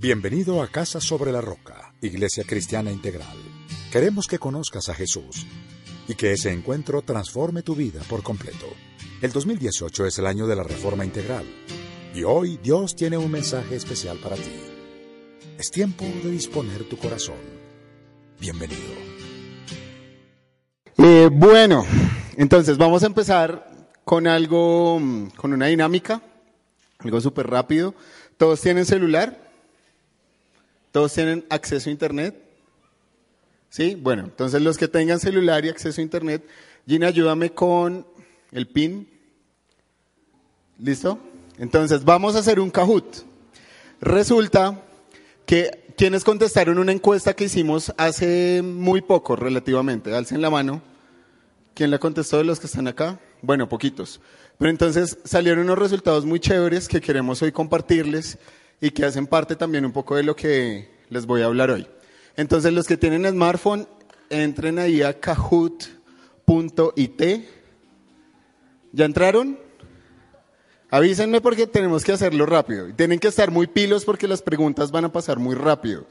Bienvenido a Casa sobre la Roca, Iglesia Cristiana Integral. Queremos que conozcas a Jesús y que ese encuentro transforme tu vida por completo. El 2018 es el año de la Reforma Integral y hoy Dios tiene un mensaje especial para ti. Es tiempo de disponer tu corazón. Bienvenido. Eh, bueno, entonces vamos a empezar con algo, con una dinámica, algo súper rápido. ¿Todos tienen celular? ¿Todos tienen acceso a Internet? ¿Sí? Bueno, entonces los que tengan celular y acceso a Internet, Gina, ayúdame con el PIN. ¿Listo? Entonces vamos a hacer un Kahoot. Resulta que quienes contestaron una encuesta que hicimos hace muy poco, relativamente, alcen la mano. ¿Quién la contestó de los que están acá? Bueno, poquitos. Pero entonces salieron unos resultados muy chéveres que queremos hoy compartirles y que hacen parte también un poco de lo que les voy a hablar hoy. Entonces, los que tienen smartphone, entren ahí a kahoot.it. ¿Ya entraron? Avísenme porque tenemos que hacerlo rápido. Tienen que estar muy pilos porque las preguntas van a pasar muy rápido.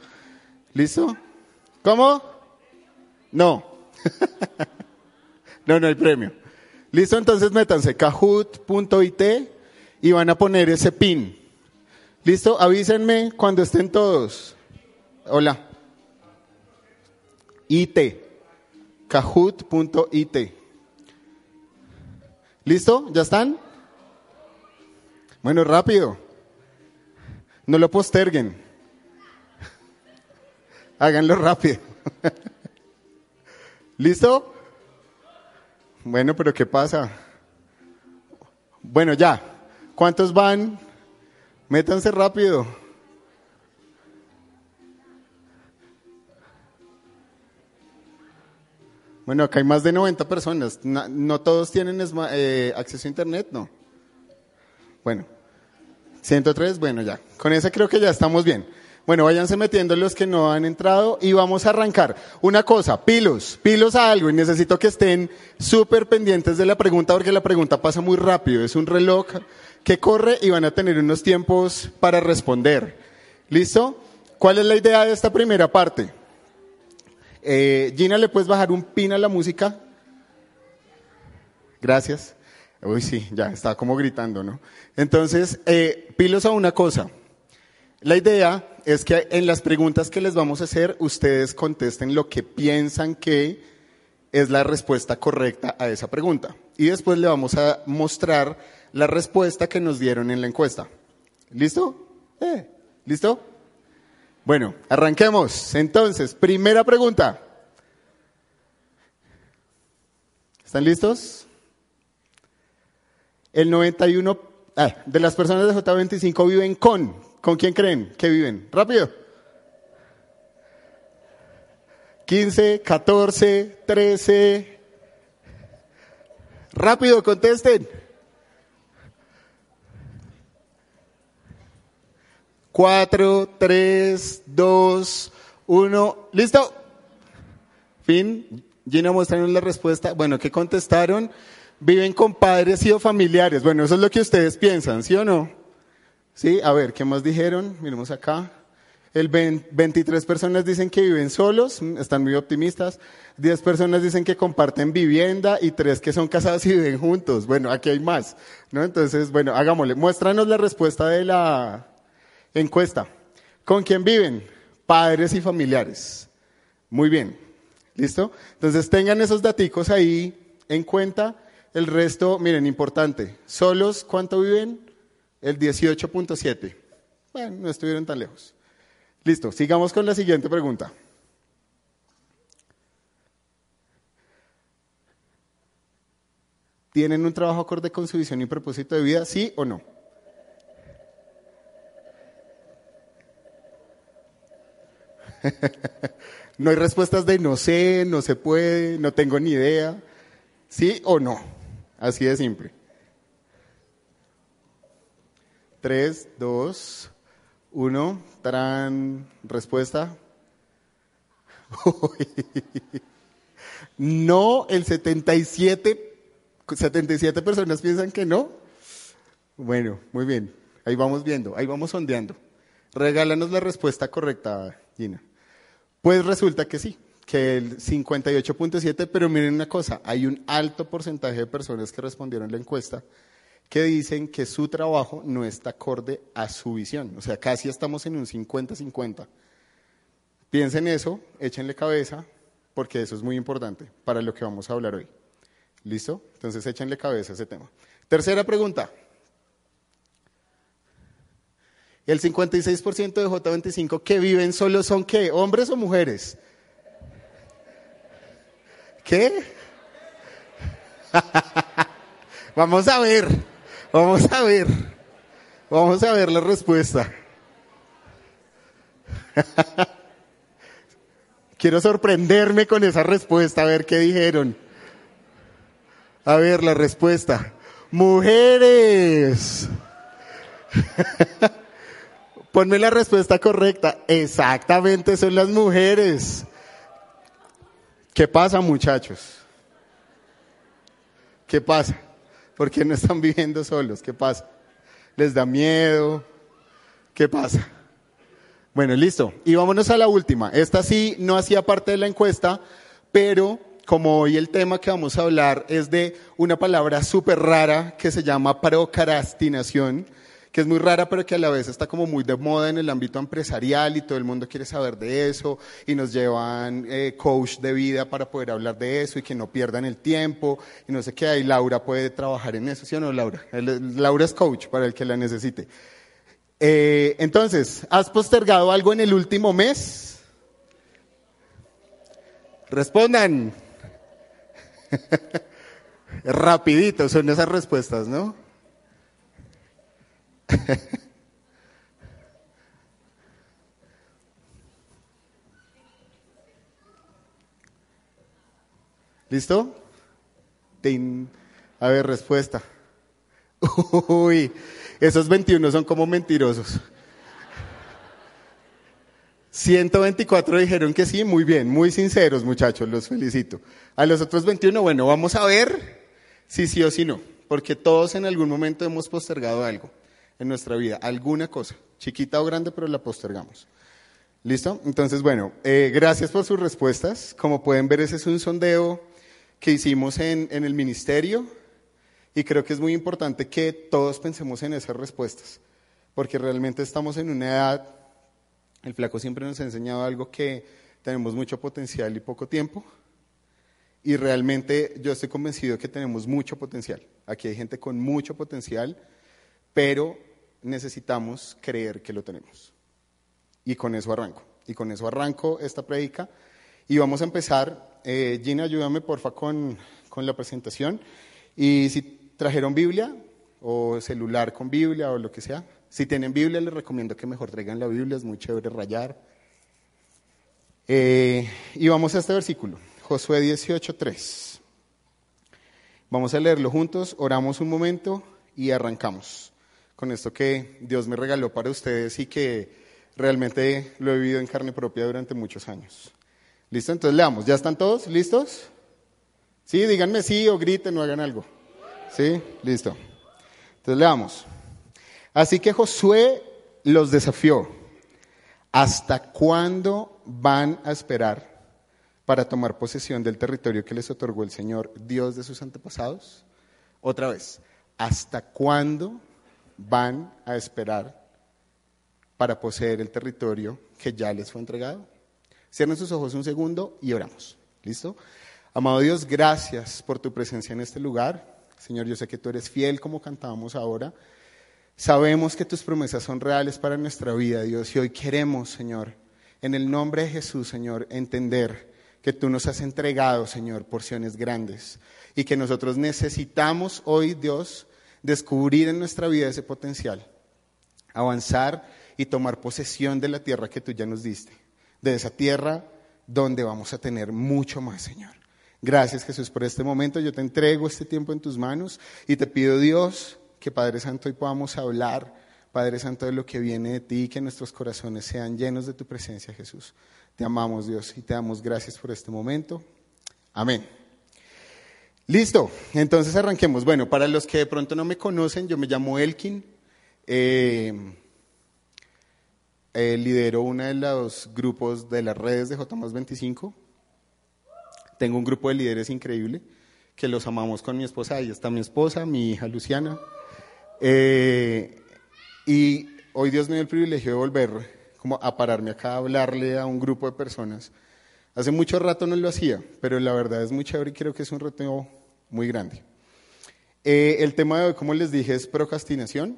¿Listo? ¿Cómo? No. no, no hay premio. ¿Listo? Entonces métanse kahoot.it y van a poner ese pin. ¿Listo? Avísenme cuando estén todos. Hola. IT. Kahoot.it. ¿Listo? ¿Ya están? Bueno, rápido. No lo posterguen. Háganlo rápido. ¿Listo? Bueno, pero ¿qué pasa? Bueno, ya. ¿Cuántos van? Métanse rápido. Bueno, acá hay más de 90 personas. No, todos tienen eh, acceso a Internet, ¿no? Bueno, 103, bueno, ya. Con esa creo que ya estamos bien. Bueno, váyanse metiendo los que no han entrado y vamos a arrancar. Una cosa, pilos, pilos a algo y necesito que estén súper pendientes de la pregunta porque la pregunta pasa muy rápido. Es un reloj que corre y van a tener unos tiempos para responder. ¿Listo? ¿Cuál es la idea de esta primera parte? Eh, Gina, ¿le puedes bajar un pin a la música? Gracias. Uy, sí, ya, estaba como gritando, ¿no? Entonces, eh, pilos a una cosa. La idea es que en las preguntas que les vamos a hacer, ustedes contesten lo que piensan que es la respuesta correcta a esa pregunta. Y después le vamos a mostrar la respuesta que nos dieron en la encuesta. ¿Listo? Eh, ¿Listo? Bueno, arranquemos. Entonces, primera pregunta. ¿Están listos? El 91 ah, de las personas de J25 viven con. ¿Con quién creen que viven? Rápido. 15, 14, 13. Rápido, contesten. 4, 3, 2, 1. ¿Listo? Fin. Gina, muéstranos la respuesta. Bueno, ¿qué contestaron? Viven con padres y o familiares. Bueno, eso es lo que ustedes piensan, ¿sí o no? Sí, a ver, ¿qué más dijeron? Miremos acá. El 23 personas dicen que viven solos, están muy optimistas. 10 personas dicen que comparten vivienda y 3 que son casados y viven juntos. Bueno, aquí hay más, ¿no? Entonces, bueno, hagámosle. Muéstranos la respuesta de la, Encuesta. ¿Con quién viven? Padres y familiares. Muy bien. ¿Listo? Entonces tengan esos daticos ahí en cuenta. El resto, miren, importante. ¿Solos cuánto viven? El 18.7. Bueno, no estuvieron tan lejos. Listo, sigamos con la siguiente pregunta. ¿Tienen un trabajo acorde con su visión y propósito de vida? ¿Sí o no? no hay respuestas de no sé, no se puede, no tengo ni idea. ¿Sí o no? Así de simple. Tres, dos, uno. Tran, respuesta. No, el 77, 77 personas piensan que no. Bueno, muy bien. Ahí vamos viendo, ahí vamos sondeando. Regálanos la respuesta correcta, Gina. Pues resulta que sí, que el 58.7, pero miren una cosa, hay un alto porcentaje de personas que respondieron la encuesta que dicen que su trabajo no está acorde a su visión. O sea, casi estamos en un 50-50. Piensen eso, échenle cabeza, porque eso es muy importante para lo que vamos a hablar hoy. ¿Listo? Entonces échenle cabeza a ese tema. Tercera pregunta. El 56% de J25 que viven solo son qué? ¿Hombres o mujeres? ¿Qué? Vamos a ver, vamos a ver, vamos a ver la respuesta. Quiero sorprenderme con esa respuesta, a ver qué dijeron. A ver la respuesta. Mujeres. Ponme la respuesta correcta. Exactamente, son las mujeres. ¿Qué pasa, muchachos? ¿Qué pasa? ¿Por qué no están viviendo solos? ¿Qué pasa? ¿Les da miedo? ¿Qué pasa? Bueno, listo. Y vámonos a la última. Esta sí no hacía parte de la encuesta, pero como hoy el tema que vamos a hablar es de una palabra súper rara que se llama procrastinación que es muy rara, pero que a la vez está como muy de moda en el ámbito empresarial y todo el mundo quiere saber de eso y nos llevan eh, coach de vida para poder hablar de eso y que no pierdan el tiempo y no sé qué, y Laura puede trabajar en eso, ¿sí o no, Laura? Laura es coach para el que la necesite. Eh, entonces, ¿has postergado algo en el último mes? Respondan. Rapidito, son esas respuestas, ¿no? ¿Listo? A ver, respuesta. Uy, esos 21 son como mentirosos. 124 dijeron que sí, muy bien, muy sinceros muchachos, los felicito. A los otros 21, bueno, vamos a ver si sí o si no, porque todos en algún momento hemos postergado algo en nuestra vida, alguna cosa, chiquita o grande, pero la postergamos. ¿Listo? Entonces, bueno, eh, gracias por sus respuestas. Como pueden ver, ese es un sondeo que hicimos en, en el ministerio y creo que es muy importante que todos pensemos en esas respuestas, porque realmente estamos en una edad, el flaco siempre nos ha enseñado algo que tenemos mucho potencial y poco tiempo, y realmente yo estoy convencido que tenemos mucho potencial. Aquí hay gente con mucho potencial, pero necesitamos creer que lo tenemos. Y con eso arranco. Y con eso arranco esta prédica. Y vamos a empezar. Eh, Gina, ayúdame porfa con, con la presentación. Y si trajeron Biblia o celular con Biblia o lo que sea, si tienen Biblia les recomiendo que mejor traigan la Biblia, es muy chévere rayar. Eh, y vamos a este versículo, Josué 18.3. Vamos a leerlo juntos, oramos un momento y arrancamos con esto que Dios me regaló para ustedes y que realmente lo he vivido en carne propia durante muchos años. ¿Listo? Entonces leamos. ¿Ya están todos listos? Sí, díganme sí o griten o hagan algo. ¿Sí? Listo. Entonces leamos. Así que Josué los desafió. ¿Hasta cuándo van a esperar para tomar posesión del territorio que les otorgó el Señor, Dios de sus antepasados? Otra vez, ¿hasta cuándo van a esperar para poseer el territorio que ya les fue entregado? Cierren sus ojos un segundo y oramos. ¿Listo? Amado Dios, gracias por tu presencia en este lugar. Señor, yo sé que tú eres fiel como cantábamos ahora. Sabemos que tus promesas son reales para nuestra vida, Dios, y hoy queremos, Señor, en el nombre de Jesús, Señor, entender que tú nos has entregado, Señor, porciones grandes y que nosotros necesitamos hoy, Dios, descubrir en nuestra vida ese potencial, avanzar y tomar posesión de la tierra que tú ya nos diste. de esa tierra donde vamos a tener mucho más, Señor. Gracias Jesús por este momento. Yo te entrego este tiempo en tus manos y te pido Dios que Padre Santo hoy podamos hablar, Padre Santo, de lo que viene de ti, que nuestros corazones sean llenos de tu presencia, Jesús. Te amamos Dios y te damos gracias por este momento. Amén. Listo, entonces arranquemos. Bueno, para los que de pronto no me conocen, yo me llamo Elkin. Eh, eh, lidero uno de los grupos de las redes de J 25. Tengo un grupo de líderes increíble que los amamos con mi esposa. Ahí está mi esposa, mi hija Luciana. Eh, y hoy Dios me dio el privilegio de volver como a pararme acá a hablarle a un grupo de personas. Hace mucho rato no lo hacía, pero la verdad es muy chévere y creo que es un reto muy grande. Eh, el tema de hoy, como les dije, es procrastinación.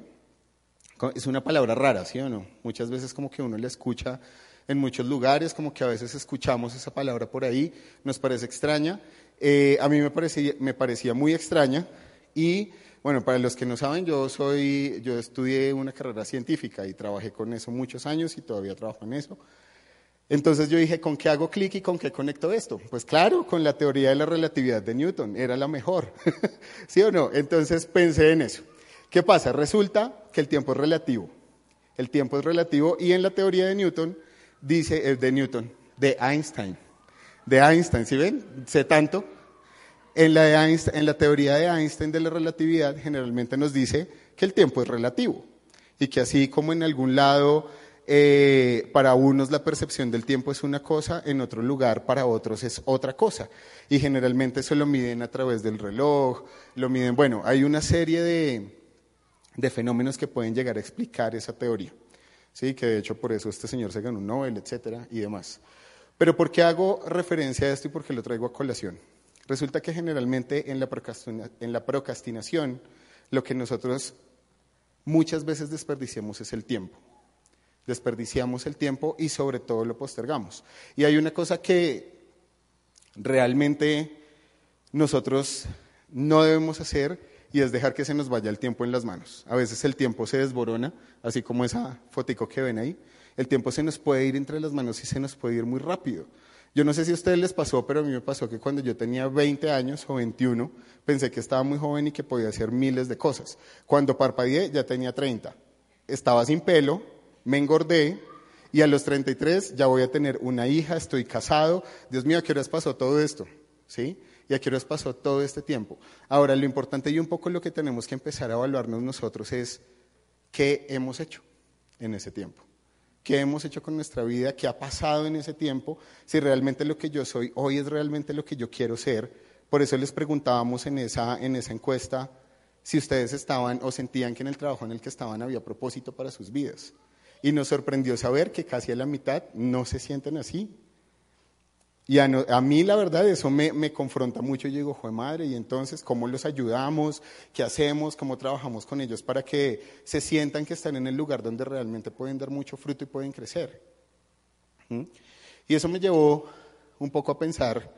Es una palabra rara, ¿sí o no? Muchas veces como que uno la escucha en muchos lugares, como que a veces escuchamos esa palabra por ahí, nos parece extraña. Eh, a mí me parecía, me parecía muy extraña y bueno, para los que no saben, yo soy, yo estudié una carrera científica y trabajé con eso muchos años y todavía trabajo en eso. Entonces yo dije, ¿con qué hago clic y con qué conecto esto? Pues claro, con la teoría de la relatividad de Newton, era la mejor, ¿sí o no? Entonces pensé en eso. ¿Qué pasa? Resulta que el tiempo es relativo. El tiempo es relativo y en la teoría de Newton dice, es de Newton, de Einstein. De Einstein, ¿sí ven? Sé tanto. En la teoría de Einstein de la relatividad generalmente nos dice que el tiempo es relativo y que así como en algún lado eh, para unos la percepción del tiempo es una cosa, en otro lugar para otros es otra cosa. Y generalmente eso lo miden a través del reloj, lo miden, bueno, hay una serie de, de fenómenos que pueden llegar a explicar esa teoría. ¿sí? que de hecho por eso este señor se ganó un Nobel, etcétera, y demás. Pero ¿por qué hago referencia a esto y por qué lo traigo a colación? Resulta que generalmente en la, en la procrastinación lo que nosotros muchas veces desperdiciamos es el tiempo. Desperdiciamos el tiempo y sobre todo lo postergamos. Y hay una cosa que realmente nosotros no debemos hacer y es dejar que se nos vaya el tiempo en las manos. A veces el tiempo se desborona, así como esa fotico que ven ahí. El tiempo se nos puede ir entre las manos y se nos puede ir muy rápido. Yo no sé si a ustedes les pasó, pero a mí me pasó que cuando yo tenía 20 años o 21, pensé que estaba muy joven y que podía hacer miles de cosas. Cuando parpadeé ya tenía 30. Estaba sin pelo, me engordé y a los 33 ya voy a tener una hija, estoy casado. Dios mío, ¿a qué horas pasó todo esto? ¿Sí? y a qué horas pasó todo este tiempo. Ahora, lo importante y un poco lo que tenemos que empezar a evaluarnos nosotros es qué hemos hecho en ese tiempo. ¿Qué hemos hecho con nuestra vida? ¿Qué ha pasado en ese tiempo? Si realmente lo que yo soy hoy es realmente lo que yo quiero ser. Por eso les preguntábamos en esa, en esa encuesta si ustedes estaban o sentían que en el trabajo en el que estaban había propósito para sus vidas. Y nos sorprendió saber que casi a la mitad no se sienten así. Y a, mí la verdad eso me, confronta mucho. Yo digo, joder madre, y entonces, ¿cómo los ayudamos? ¿Qué hacemos? ¿Cómo trabajamos con ellos para que se sientan que están en el lugar donde realmente pueden dar mucho fruto y pueden crecer? ¿Mm? Y eso me llevó un poco a pensar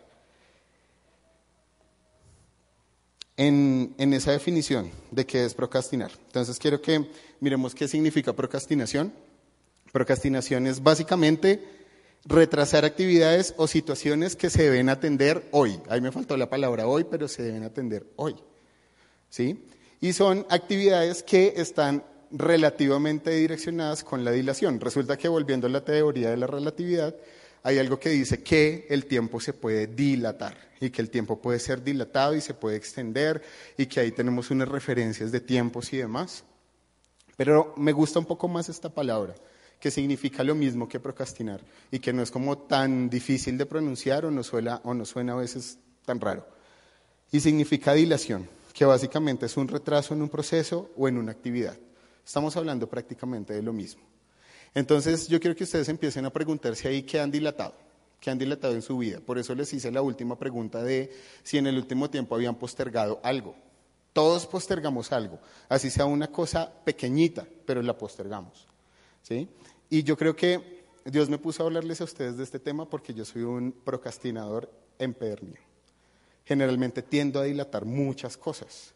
en, en esa definición de qué es procrastinar. Entonces quiero que miremos qué significa procrastinación. Procrastinación es básicamente retrasar actividades o situaciones que se deben atender hoy. Ahí me faltó la palabra hoy, pero se deben atender hoy. ¿Sí? Y son actividades que están relativamente direccionadas con la dilación. Resulta que volviendo a la teoría de la relatividad, hay algo que dice que el tiempo se puede dilatar y que el tiempo puede ser dilatado y se puede extender y que ahí tenemos unas referencias de tiempos y demás. Pero me gusta un poco más esta palabra, que significa lo mismo que procrastinar y que no es como tan difícil de pronunciar o no suena, o no suena a veces tan raro. Y significa dilación, que básicamente es un retraso en un proceso o en una actividad. Estamos hablando prácticamente de lo mismo. Entonces yo quiero que ustedes empiecen a preguntarse ahí qué han dilatado, qué han dilatado en su vida. Por eso les hice la última pregunta de si en el último tiempo habían postergado algo. Todos postergamos algo, así sea una cosa pequeñita, pero la postergamos. ¿sí? Y yo creo que Dios me puso a hablarles a ustedes de este tema porque yo soy un procrastinador empedernido. Generalmente tiendo a dilatar muchas cosas.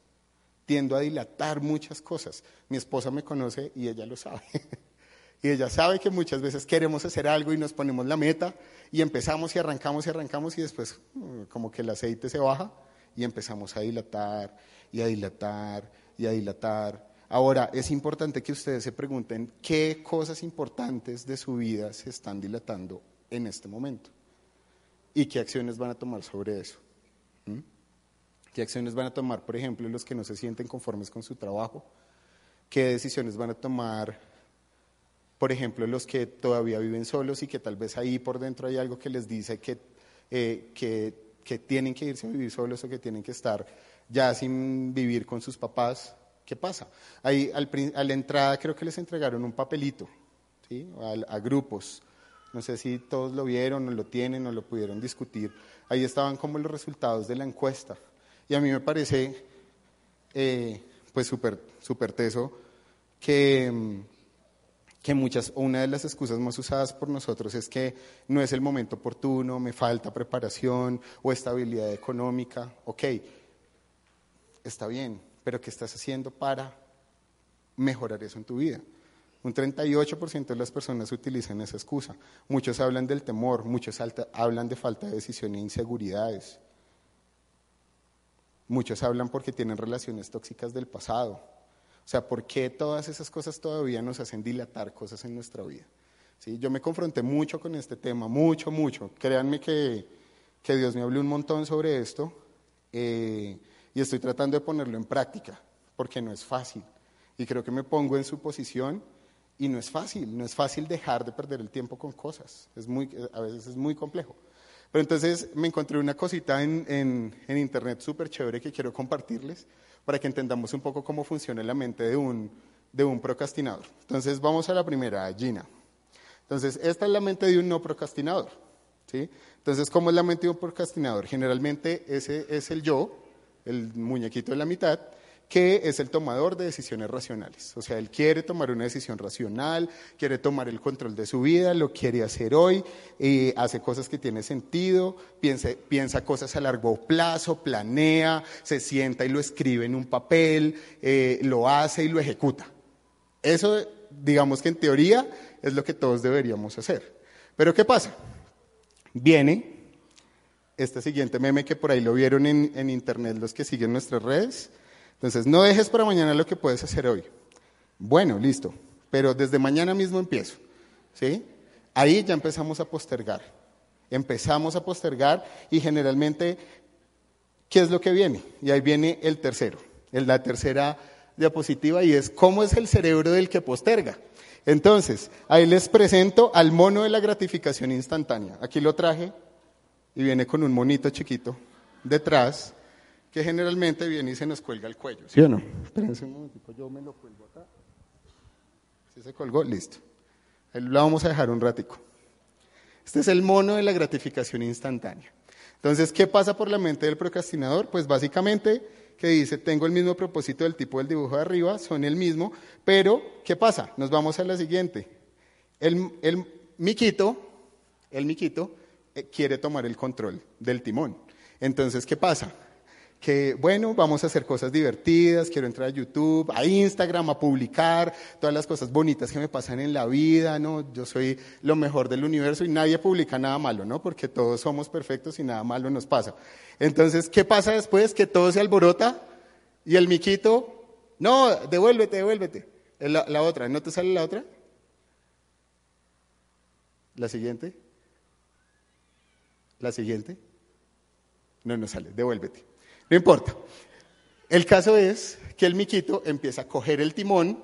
Tiendo a dilatar muchas cosas. Mi esposa me conoce y ella lo sabe. Y ella sabe que muchas veces queremos hacer algo y nos ponemos la meta y empezamos y arrancamos y arrancamos y después mm, como que el aceite se baja y empezamos a dilatar y a dilatar y a dilatar. Ahora, es importante que ustedes se pregunten qué cosas importantes de su vida se están dilatando en este momento y qué acciones van a tomar sobre eso. ¿Qué acciones van a tomar, por ejemplo, los que no se sienten conformes con su trabajo? ¿Qué decisiones van a tomar por ejemplo, los que todavía viven solos y que tal vez ahí por dentro hay algo que les dice que, eh, que, tienen que irse a vivir solos o que tienen que estar ya sin vivir con sus papás. ¿Qué pasa? Ahí al, a la entrada creo que les entregaron un papelito ¿sí? a, grupos. No sé si todos lo vieron o lo tienen o lo pudieron discutir. Ahí estaban como los resultados de la encuesta. Y a mí me parece eh, pues súper super teso que mm, que muchas, una de las excusas más usadas por nosotros es que no es el momento oportuno, me falta preparación o estabilidad económica. Ok, está bien, pero ¿qué estás haciendo para mejorar eso en tu vida? Un 38% de las personas utilizan esa excusa. Muchos hablan del temor, muchos hablan de falta de decisión e inseguridades. Muchos hablan porque tienen relaciones tóxicas del pasado. O sea, ¿por qué todas esas cosas todavía nos hacen dilatar cosas en nuestra vida? ¿Sí? Yo me confronté mucho con este tema, mucho, mucho. Créanme que, que Dios me habló un montón sobre esto eh, y estoy tratando de ponerlo en práctica, porque no es fácil. Y creo que me pongo en su posición y no es fácil, no es fácil dejar de perder el tiempo con cosas. Es muy, a veces es muy complejo. Pero entonces me encontré una cosita en, en, en internet súper chévere que quiero compartirles para que entendamos un poco cómo funciona la mente de un, de un procrastinador. Entonces vamos a la primera, Gina. Entonces, esta es la mente de un no procrastinador. ¿sí? Entonces, ¿cómo es la mente de un procrastinador? Generalmente ese es el yo, el muñequito de la mitad, que es el tomador de decisiones racionales. O sea, él quiere tomar una decisión racional, quiere tomar el control de su vida, lo quiere hacer hoy, hace cosas que tienen sentido, piensa, piensa, cosas a largo plazo, planea, se sienta y lo escribe en un papel, eh, lo hace y lo ejecuta. Eso, digamos que en teoría, es lo que todos deberíamos hacer. Pero ¿qué pasa? Viene este siguiente meme que por ahí lo vieron en, en internet los que siguen nuestras redes entonces, no dejes para mañana lo que puedes hacer hoy. Bueno, listo, pero desde mañana mismo empiezo. ¿sí? Ahí ya empezamos a postergar. Empezamos a postergar y generalmente, ¿qué es lo que viene? Y ahí viene el tercero, la tercera diapositiva y es cómo es el cerebro del que posterga. Entonces, ahí les presento al mono de la gratificación instantánea. Aquí lo traje y viene con un monito chiquito detrás que generalmente viene y se nos cuelga el cuello. ¿Sí o no? Espérense un yo me lo cuelgo acá. Si se colgó, listo. Ahí lo vamos a dejar un ratico. Este es el mono de la gratificación instantánea. Entonces, ¿qué pasa por la mente del procrastinador? Pues básicamente que dice, tengo el mismo propósito del tipo del dibujo de arriba, son el mismo, pero ¿qué pasa? Nos vamos a la siguiente. El, el miquito, el miquito quiere tomar el control del timón. Entonces, ¿qué pasa? que, bueno, vamos a hacer cosas divertidas, quiero entrar a YouTube, a Instagram, a publicar todas las cosas bonitas que me pasan en la vida, ¿no? Yo soy lo mejor del universo y nadie publica nada malo, ¿no? Porque todos somos perfectos y nada malo nos pasa. Entonces, ¿qué pasa después? Que todo se alborota y el miquito, no, devuélvete, devuélvete. La, la otra, ¿no te sale la otra? La siguiente. La siguiente. No, no sale, devuélvete. No importa. El caso es que el miquito empieza a coger el timón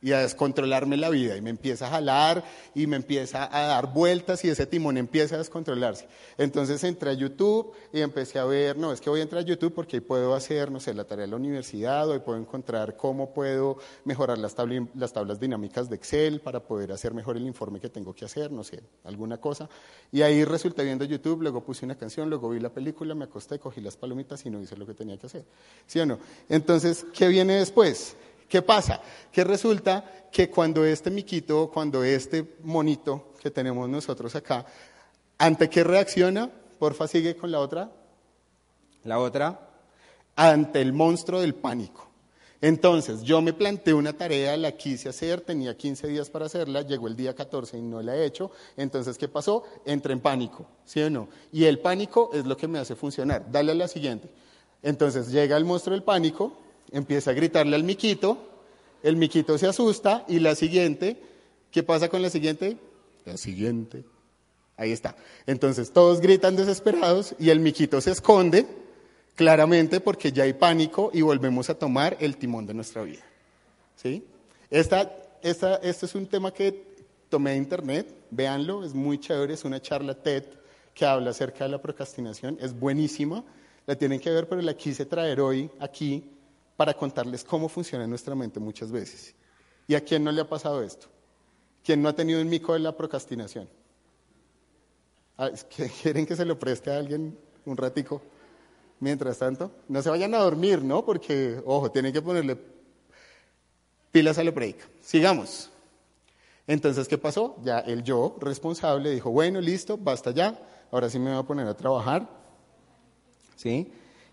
y a descontrolarme la vida y me empieza a jalar y me empieza a dar vueltas y ese timón empieza a descontrolarse. Entonces entré a YouTube y empecé a ver, no, es que voy a entrar a YouTube porque ahí puedo hacer, no sé, la tarea de la universidad, hoy puedo encontrar cómo puedo mejorar las, las tablas dinámicas de Excel para poder hacer mejor el informe que tengo que hacer, no sé, alguna cosa. Y ahí resulté viendo YouTube, luego puse una canción, luego vi la película, me acosté, cogí las palomitas y no hice lo que tenía que hacer. ¿Sí o no? Entonces, ¿qué viene después? ¿Qué pasa? Que resulta que cuando este miquito, cuando este monito que tenemos nosotros acá, ¿ante qué reacciona? Porfa, sigue con la otra. La otra. Ante el monstruo del pánico. Entonces, yo me planteé una tarea, la quise hacer, tenía 15 días para hacerla, llegó el día 14 y no la he hecho. Entonces, ¿qué pasó? Entré en pánico, ¿sí o no? Y el pánico es lo que me hace funcionar. Dale a la siguiente. Entonces, llega el monstruo del pánico, empieza a gritarle al miquito, el miquito se asusta y la siguiente, ¿qué pasa con la siguiente? La siguiente. Ahí está. Entonces, todos gritan desesperados y el miquito se esconde claramente porque ya hay pánico y volvemos a tomar el timón de nuestra vida. ¿Sí? Esta, esta, este es un tema que tomé de internet, véanlo, es muy chévere, es una charla TED que habla acerca de la procrastinación, es buenísima, la tienen que ver, pero la quise traer hoy aquí para contarles cómo funciona nuestra mente muchas veces. ¿Y a quién no le ha pasado esto? ¿Quién no ha tenido un mico de la procrastinación? Ah, ¿Quieren que se lo preste a alguien un ratico? Mientras tanto, no se vayan a dormir, ¿no? Porque, ojo, tienen que ponerle pilas a la break. Sigamos. Entonces, ¿qué pasó? Ya el yo responsable dijo, bueno, listo, basta ya, ahora sí me voy a poner a trabajar. ¿Sí?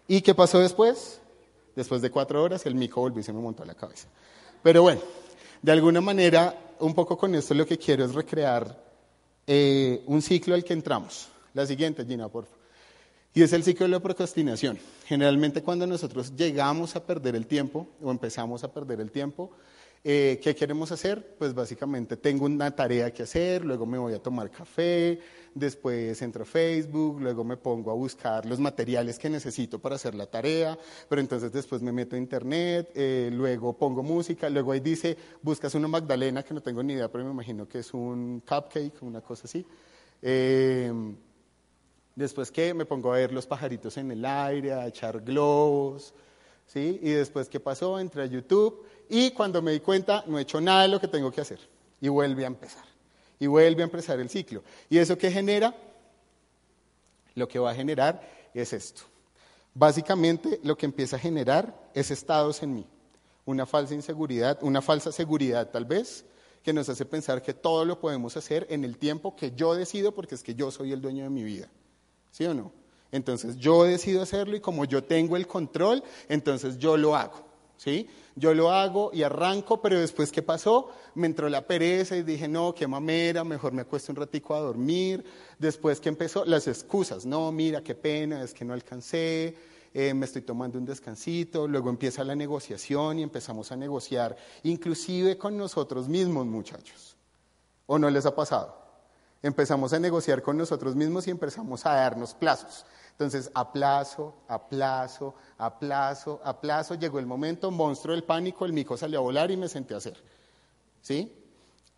¿Y qué pasó después? Después de cuatro horas, el mico volvió y se me montó a la cabeza. Pero bueno, de alguna manera, un poco con esto lo que quiero es recrear eh, un ciclo al que entramos. La siguiente, Gina, por favor. Y es el ciclo de la procrastinación. Generalmente cuando nosotros llegamos a perder el tiempo o empezamos a perder el tiempo, eh, ¿qué queremos hacer? Pues básicamente tengo una tarea que hacer, luego me voy a tomar café, después entro a Facebook, luego me pongo a buscar los materiales que necesito para hacer la tarea, pero entonces después me meto a internet, eh, luego pongo música, luego ahí dice, buscas una Magdalena, que no tengo ni idea, pero me imagino que es un cupcake, una cosa así. Eh, Después que me pongo a ver los pajaritos en el aire, a echar globos, ¿sí? Y después qué pasó, entré a YouTube y cuando me di cuenta no he hecho nada de lo que tengo que hacer. Y vuelve a empezar. Y vuelve a empezar el ciclo. ¿Y eso qué genera? Lo que va a generar es esto. Básicamente lo que empieza a generar es estados en mí. Una falsa inseguridad, una falsa seguridad tal vez, que nos hace pensar que todo lo podemos hacer en el tiempo que yo decido porque es que yo soy el dueño de mi vida. ¿Sí o no? Entonces yo decido hacerlo y como yo tengo el control, entonces yo lo hago. ¿Sí? Yo lo hago y arranco, pero después ¿qué pasó? Me entró la pereza y dije, no, qué mamera, mejor me acuesto un ratico a dormir. Después ¿qué empezó, las excusas, no, mira, qué pena, es que no alcancé, eh, me estoy tomando un descansito. Luego empieza la negociación y empezamos a negociar, inclusive con nosotros mismos, muchachos. ¿O no les ha pasado? empezamos a negociar con nosotros mismos y empezamos a darnos plazos. Entonces, a plazo, a plazo, a plazo, a plazo, llegó el momento, monstruo del pánico, el mico salió a volar y me senté a hacer. ¿Sí?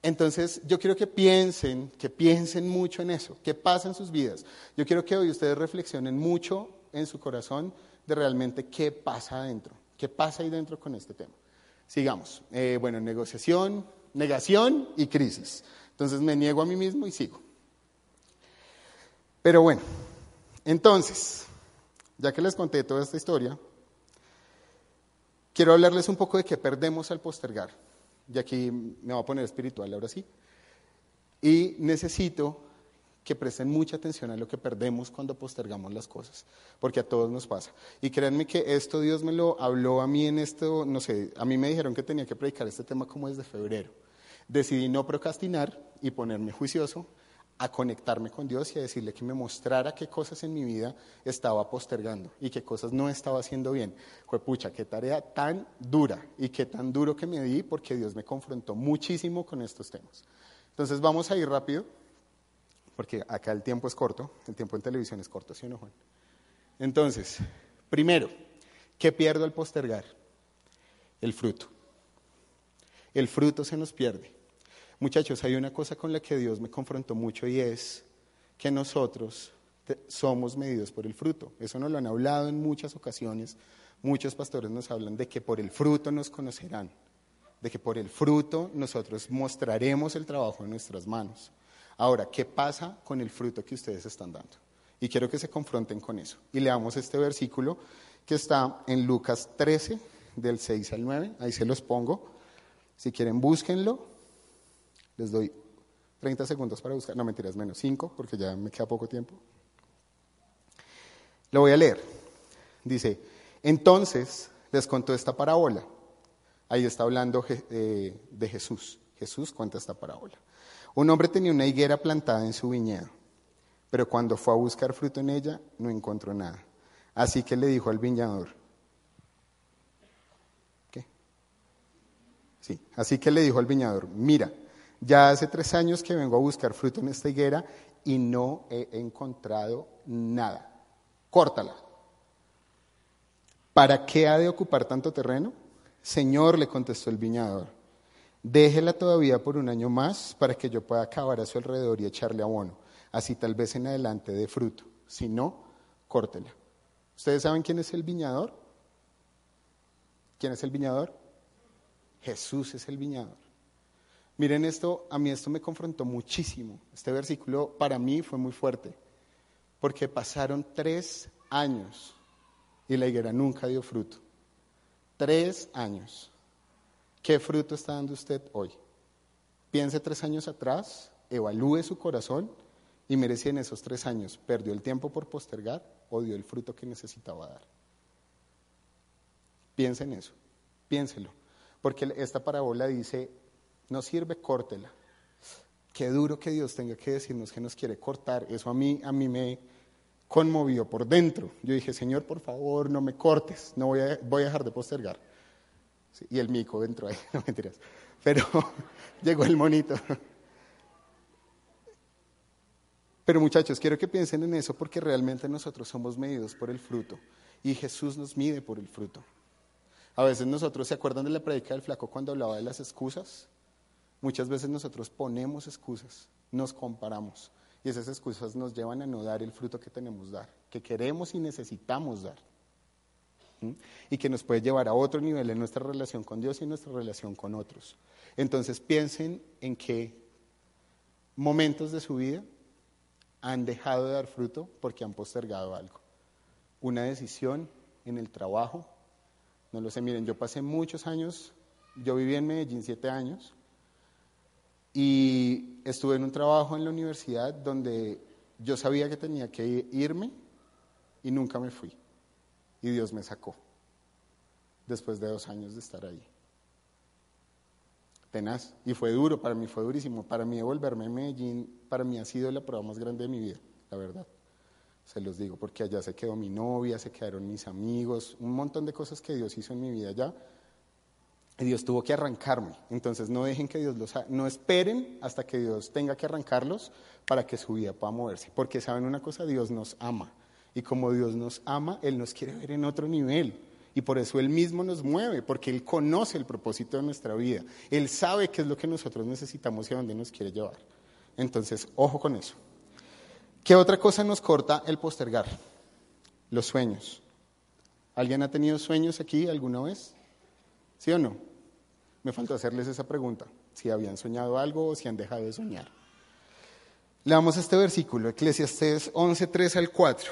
Entonces, yo quiero que piensen, que piensen mucho en eso, qué pasa en sus vidas. Yo quiero que hoy ustedes reflexionen mucho en su corazón de realmente qué pasa adentro, qué pasa ahí dentro con este tema. Sigamos. Eh, bueno, negociación, negación y crisis. Entonces me niego a mí mismo y sigo. Pero bueno, entonces, ya que les conté toda esta historia, quiero hablarles un poco de qué perdemos al postergar. Y aquí me voy a poner espiritual ahora sí. Y necesito que presten mucha atención a lo que perdemos cuando postergamos las cosas, porque a todos nos pasa. Y créanme que esto Dios me lo habló a mí en esto, no sé, a mí me dijeron que tenía que predicar este tema como desde febrero. Decidí no procrastinar y ponerme juicioso a conectarme con Dios y a decirle que me mostrara qué cosas en mi vida estaba postergando y qué cosas no estaba haciendo bien. Fue pucha, qué tarea tan dura y qué tan duro que me di porque Dios me confrontó muchísimo con estos temas. Entonces vamos a ir rápido porque acá el tiempo es corto, el tiempo en televisión es corto, ¿sí o no, Juan? Entonces, primero, ¿qué pierdo al postergar? El fruto. El fruto se nos pierde. Muchachos, hay una cosa con la que Dios me confrontó mucho y es que nosotros somos medidos por el fruto. Eso nos lo han hablado en muchas ocasiones. Muchos pastores nos hablan de que por el fruto nos conocerán, de que por el fruto nosotros mostraremos el trabajo en nuestras manos. Ahora, ¿qué pasa con el fruto que ustedes están dando? Y quiero que se confronten con eso. Y leamos este versículo que está en Lucas 13, del 6 al 9. Ahí se los pongo. Si quieren, búsquenlo. Les doy 30 segundos para buscar. No, mentiras, menos 5, porque ya me queda poco tiempo. Lo voy a leer. Dice, entonces les contó esta parábola. Ahí está hablando eh, de Jesús. Jesús cuenta esta parábola. Un hombre tenía una higuera plantada en su viñedo, pero cuando fue a buscar fruto en ella, no encontró nada. Así que le dijo al viñador, ¿qué? Sí, así que le dijo al viñador, mira, ya hace tres años que vengo a buscar fruto en esta higuera y no he encontrado nada. Córtala. ¿Para qué ha de ocupar tanto terreno? Señor, le contestó el viñador, déjela todavía por un año más para que yo pueda acabar a su alrededor y echarle abono. Así tal vez en adelante dé fruto. Si no, córtela. ¿Ustedes saben quién es el viñador? ¿Quién es el viñador? Jesús es el viñador. Miren esto, a mí esto me confrontó muchísimo. Este versículo para mí fue muy fuerte, porque pasaron tres años y la higuera nunca dio fruto. Tres años. ¿Qué fruto está dando usted hoy? Piense tres años atrás, evalúe su corazón y mire si en esos tres años perdió el tiempo por postergar o dio el fruto que necesitaba dar. Piense en eso, piénselo, porque esta parábola dice, no sirve, córtela. Qué duro que Dios tenga que decirnos que nos quiere cortar. Eso a mí, a mí me conmovió por dentro. Yo dije, Señor, por favor, no me cortes, no voy a, voy dejar de postergar. y el mico dentro ahí, no mentiras. Pero llegó el monito. Pero muchachos, quiero que piensen en eso porque realmente nosotros somos medidos por el fruto y Jesús nos mide por el fruto. A veces nosotros, ¿se acuerdan de la predica del flaco cuando hablaba de las excusas? Muchas veces nosotros ponemos excusas, nos comparamos y esas excusas nos llevan a no dar el fruto que tenemos dar, que queremos y necesitamos dar. Y que nos puede llevar a otro nivel en nuestra relación con Dios y en nuestra relación con otros. Entonces piensen en qué momentos de su vida han dejado de dar fruto porque han postergado algo. Una decisión en el trabajo, no lo sé, miren, yo pasé muchos años, yo viví en Medellín siete años, y estuve en un trabajo en la universidad donde yo sabía que tenía que irme y nunca me fui. Y Dios me sacó después de dos años de estar ahí. Tenaz. Y fue duro, para mí fue durísimo. Para mí devolverme a Medellín, para mí ha sido la prueba más grande de mi vida, la verdad. Se los digo, porque allá se quedó mi novia, se quedaron mis amigos, un montón de cosas que Dios hizo en mi vida allá y Dios tuvo que arrancarme. Entonces no dejen que Dios los... No esperen hasta que Dios tenga que arrancarlos para que su vida pueda moverse. Porque saben una cosa, Dios nos ama. Y como Dios nos ama, Él nos quiere ver en otro nivel. Y por eso Él mismo nos mueve, porque Él conoce el propósito de nuestra vida. Él sabe qué es lo que nosotros necesitamos y a dónde nos quiere llevar. Entonces, ojo con eso. ¿Qué otra cosa nos corta el postergar? Los sueños. ¿Alguien ha tenido sueños aquí alguna vez? ¿Sí o no? Me faltó hacerles esa pregunta, si habían soñado algo o si han dejado de soñar. Leamos este versículo, Eclesiastés 11, 3 al 4,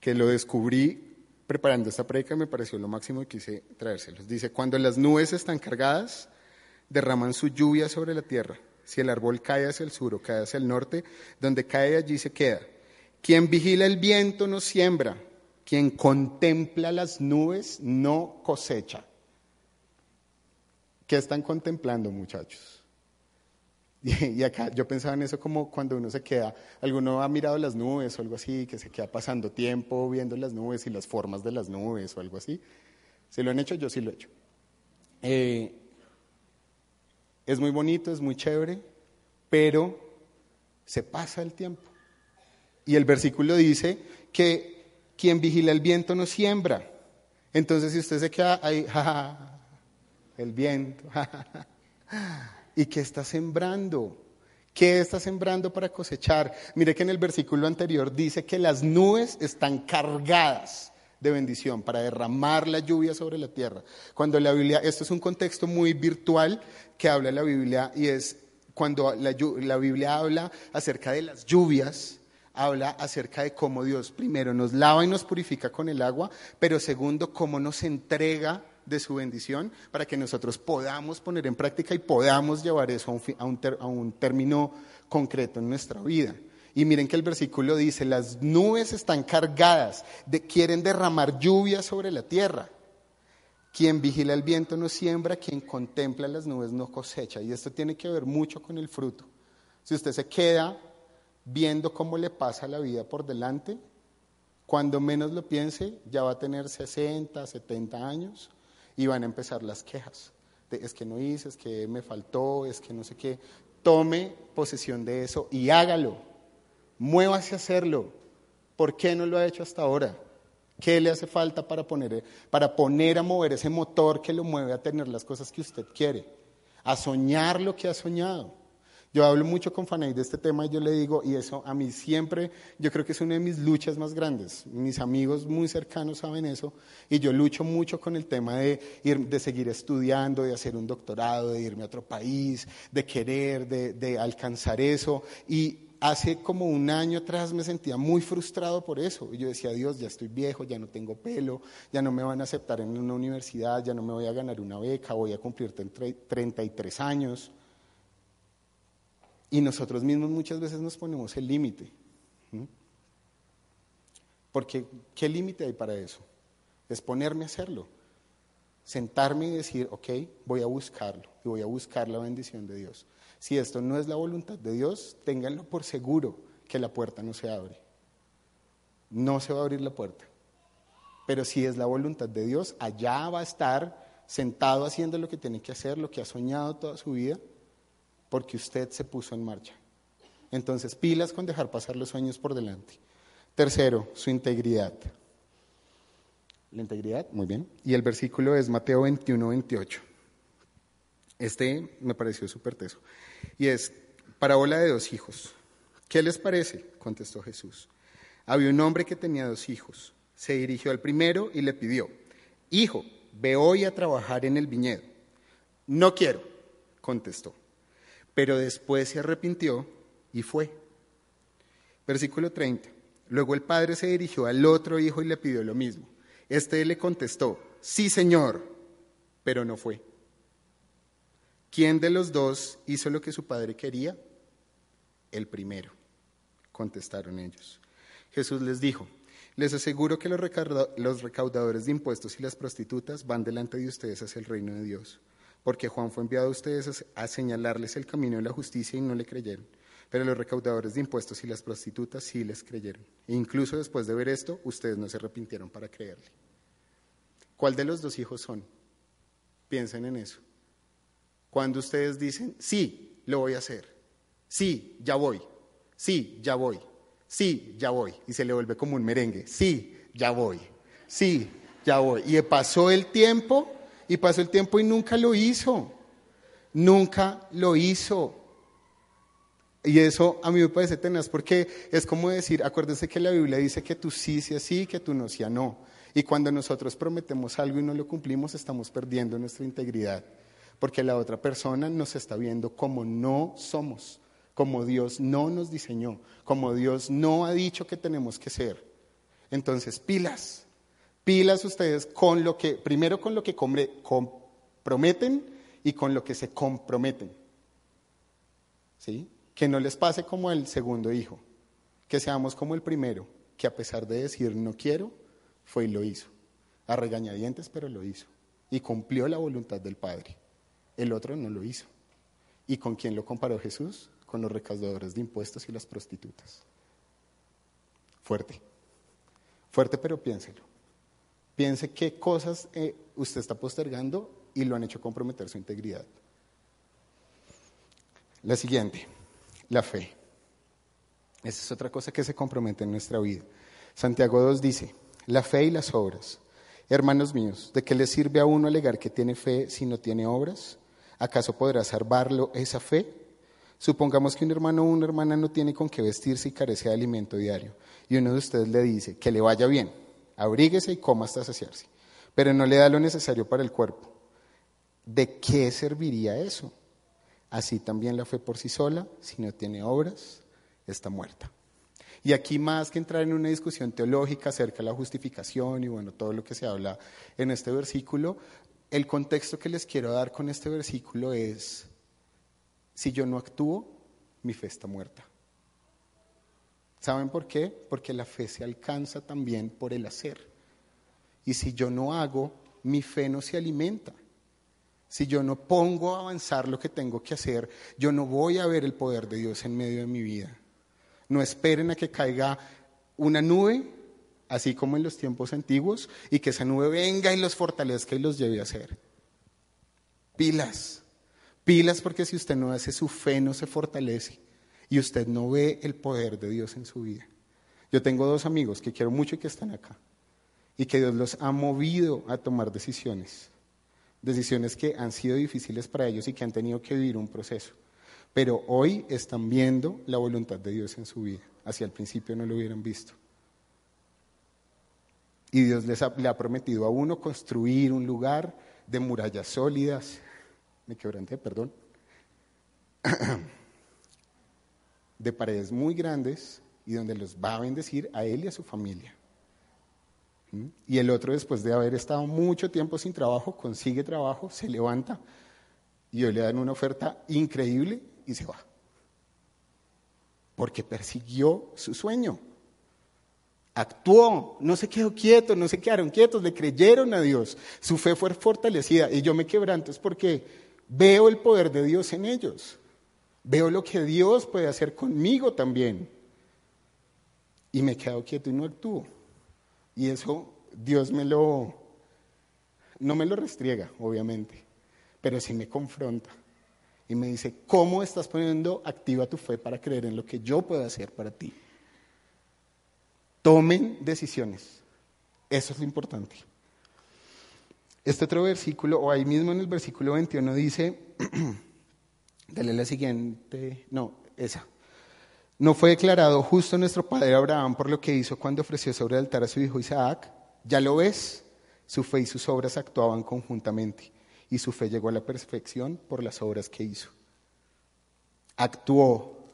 que lo descubrí preparando esta predica y me pareció lo máximo y quise traérselos. Dice, cuando las nubes están cargadas, derraman su lluvia sobre la tierra. Si el árbol cae hacia el sur o cae hacia el norte, donde cae allí se queda. Quien vigila el viento no siembra, quien contempla las nubes no cosecha. ¿Qué están contemplando, muchachos? Y, acá yo pensaba en eso como cuando uno se queda, alguno ha mirado las nubes o algo así, que se queda pasando tiempo viendo las nubes y las formas de las nubes o algo así. ¿Se lo han hecho? Yo sí lo he hecho. Eh, es muy bonito, es muy chévere, pero se pasa el tiempo. Y el versículo dice que quien vigila el viento no siembra. Entonces, si usted se queda ahí, el viento. ¿Y qué está sembrando? ¿Qué está sembrando para cosechar? Mire que en el versículo anterior dice que las nubes están cargadas de bendición para derramar la lluvia sobre la tierra. Cuando la Biblia, esto es un contexto muy virtual que habla la Biblia y es cuando la, la Biblia habla acerca de las lluvias, habla acerca de cómo Dios primero nos lava y nos purifica con el agua, pero segundo, cómo nos entrega de su bendición para que nosotros podamos poner en práctica y podamos llevar eso a un, término concreto en nuestra vida. Y miren que el versículo dice, las nubes están cargadas, de, quieren derramar lluvia sobre la tierra. Quien vigila el viento no siembra, quien contempla las nubes no cosecha. Y esto tiene que ver mucho con el fruto. Si usted se queda viendo cómo le pasa la vida por delante, cuando menos lo piense, ya va a tener 60, 70 años y a empezar las quejas. es que no hice, es que me faltó, es que no sé qué. Tome posesión de eso y hágalo. Muévase a hacerlo. ¿Por qué no lo ha hecho hasta ahora? ¿Qué le hace falta para poner, para poner a mover ese motor que lo mueve a tener las cosas que usted quiere? A soñar lo que ha soñado. Yo hablo mucho con Fanay de este tema y yo le digo, y eso a mí siempre, yo creo que es una de mis luchas más grandes. Mis amigos muy cercanos saben eso, y yo lucho mucho con el tema de, ir, de seguir estudiando, de hacer un doctorado, de irme a otro país, de querer, de, alcanzar eso. Y hace como un año atrás me sentía muy frustrado por eso. Y yo decía, Dios, ya estoy viejo, ya no tengo pelo, ya no me van a aceptar en una universidad, ya no me voy a ganar una beca, voy a cumplir 33 años. Y nosotros mismos muchas veces nos ponemos el límite. Porque, ¿qué límite hay para eso? Es ponerme a hacerlo. Sentarme y decir, ok, voy a buscarlo y voy a buscar la bendición de Dios. Si esto no es la voluntad de Dios, ténganlo por seguro que la puerta no se abre. No se va a abrir la puerta. Pero si es la voluntad de Dios, allá va a estar sentado haciendo lo que tiene que hacer, lo que ha soñado toda su vida, porque usted se puso en marcha. Entonces, pilas con dejar pasar los sueños por delante. Tercero, su integridad. La integridad, muy bien. Y el versículo es Mateo 21, 28. Este me pareció súper teso. Y es, parábola de dos hijos. ¿Qué les parece? contestó Jesús. Había un hombre que tenía dos hijos. Se dirigió al primero y le pidió, Hijo, ve hoy a trabajar en el viñedo. No quiero, contestó. Pero después se arrepintió y fue. Versículo 30. Luego el padre se dirigió al otro hijo y le pidió lo mismo. Este le contestó, sí señor, pero no fue. ¿Quién de los dos hizo lo que su padre quería? El primero, contestaron ellos. Jesús les dijo, les aseguro que los recaudadores de impuestos y las prostitutas van delante de ustedes hacia el reino de Dios porque Juan fue enviado a ustedes a señalarles el camino de la justicia y no le creyeron. Pero los recaudadores de impuestos y las prostitutas sí les creyeron. E incluso después de ver esto, ustedes no se arrepintieron para creerle. ¿Cuál de los dos hijos son? Piensen en eso. Cuando ustedes dicen, sí, lo voy a hacer. Sí, ya voy. Sí, ya voy. Sí, ya voy. Y se le vuelve como un merengue. Sí, ya voy. Sí, ya voy. Y pasó el tiempo y pasó el tiempo y nunca lo hizo. Nunca lo hizo. Y eso a mí me parece tenaz porque es como decir, acuérdense que la Biblia dice que tú sí sea sí, que tú no sea no. Y cuando nosotros prometemos algo y no lo cumplimos, estamos perdiendo nuestra integridad. Porque la otra persona nos está viendo como no somos, como Dios no nos diseñó, como Dios no ha dicho que tenemos que ser. Entonces, pilas, Pilas ustedes con lo que, primero con lo que comprometen y con lo que se comprometen. ¿Sí? Que no les pase como el segundo hijo, que seamos como el primero, que a pesar de decir no quiero, fue y lo hizo. A regañadientes, pero lo hizo. Y cumplió la voluntad del Padre. El otro no lo hizo. ¿Y con quién lo comparó Jesús? Con los recaudadores de impuestos y las prostitutas. Fuerte. Fuerte, pero piénselo. Piense qué cosas eh, usted está postergando y lo han hecho comprometer su integridad. La siguiente, la fe. Esa es otra cosa que se compromete en nuestra vida. Santiago 2 dice, la fe y las obras. Hermanos míos, ¿de qué le sirve a uno alegar que tiene fe si no tiene obras? ¿Acaso podrá salvarlo esa fe? Supongamos que un hermano o una hermana no tiene con qué vestirse y carece de alimento diario, y uno de ustedes le dice que le vaya bien abríguese y coma hasta saciarse, pero no le da lo necesario para el cuerpo. ¿De qué serviría eso? Así también la fe por sí sola, si no tiene obras, está muerta. Y aquí más que entrar en una discusión teológica acerca de la justificación y bueno, todo lo que se habla en este versículo, el contexto que les quiero dar con este versículo es, si yo no actúo, mi fe está muerta. ¿Saben por qué? Porque la fe se alcanza también por el hacer. Y si yo no hago, mi fe no se alimenta. Si yo no pongo a avanzar lo que tengo que hacer, yo no voy a ver el poder de Dios en medio de mi vida. No esperen a que caiga una nube, así como en los tiempos antiguos, y que esa nube venga y los fortalezca y los lleve a hacer. Pilas, pilas porque si usted no hace su fe no se fortalece y usted no ve el poder de Dios en su vida. Yo tengo dos amigos que quiero mucho y que están acá y que Dios los ha movido a tomar decisiones, decisiones que han sido difíciles para ellos y que han tenido que vivir un proceso, pero hoy están viendo la voluntad de Dios en su vida, hacia el principio no lo hubieran visto. Y Dios les le ha prometido a uno construir un lugar de murallas sólidas, me quebranté, perdón, de paredes muy grandes y donde los va a bendecir a él y a su familia. ¿Mm? Y el otro, después de haber estado mucho tiempo sin trabajo, consigue trabajo, se levanta y hoy le dan una oferta increíble y se va. Porque persiguió su sueño. Actuó, no se quedó quieto, no se quedaron quietos, le creyeron a Dios. Su fe fue fortalecida y yo me quebranto es porque veo el poder de Dios en ellos. Veo lo que Dios puede hacer conmigo también. Y me quedo quieto y no actúo. Y eso Dios me lo, no me lo restriega, obviamente, pero sí me confronta. Y me dice, ¿cómo estás poniendo activa tu fe para creer en lo que yo puedo hacer para ti? Tomen decisiones. Eso es lo importante. Este otro versículo, o ahí mismo en el versículo 21 dice, dale la siguiente, no, esa. No fue declarado justo nuestro padre Abraham por lo que hizo cuando ofreció sobre el altar a su hijo Isaac. Ya lo ves, su fe y sus obras actuaban conjuntamente y su fe llegó a la perfección por las obras que hizo. Actuó,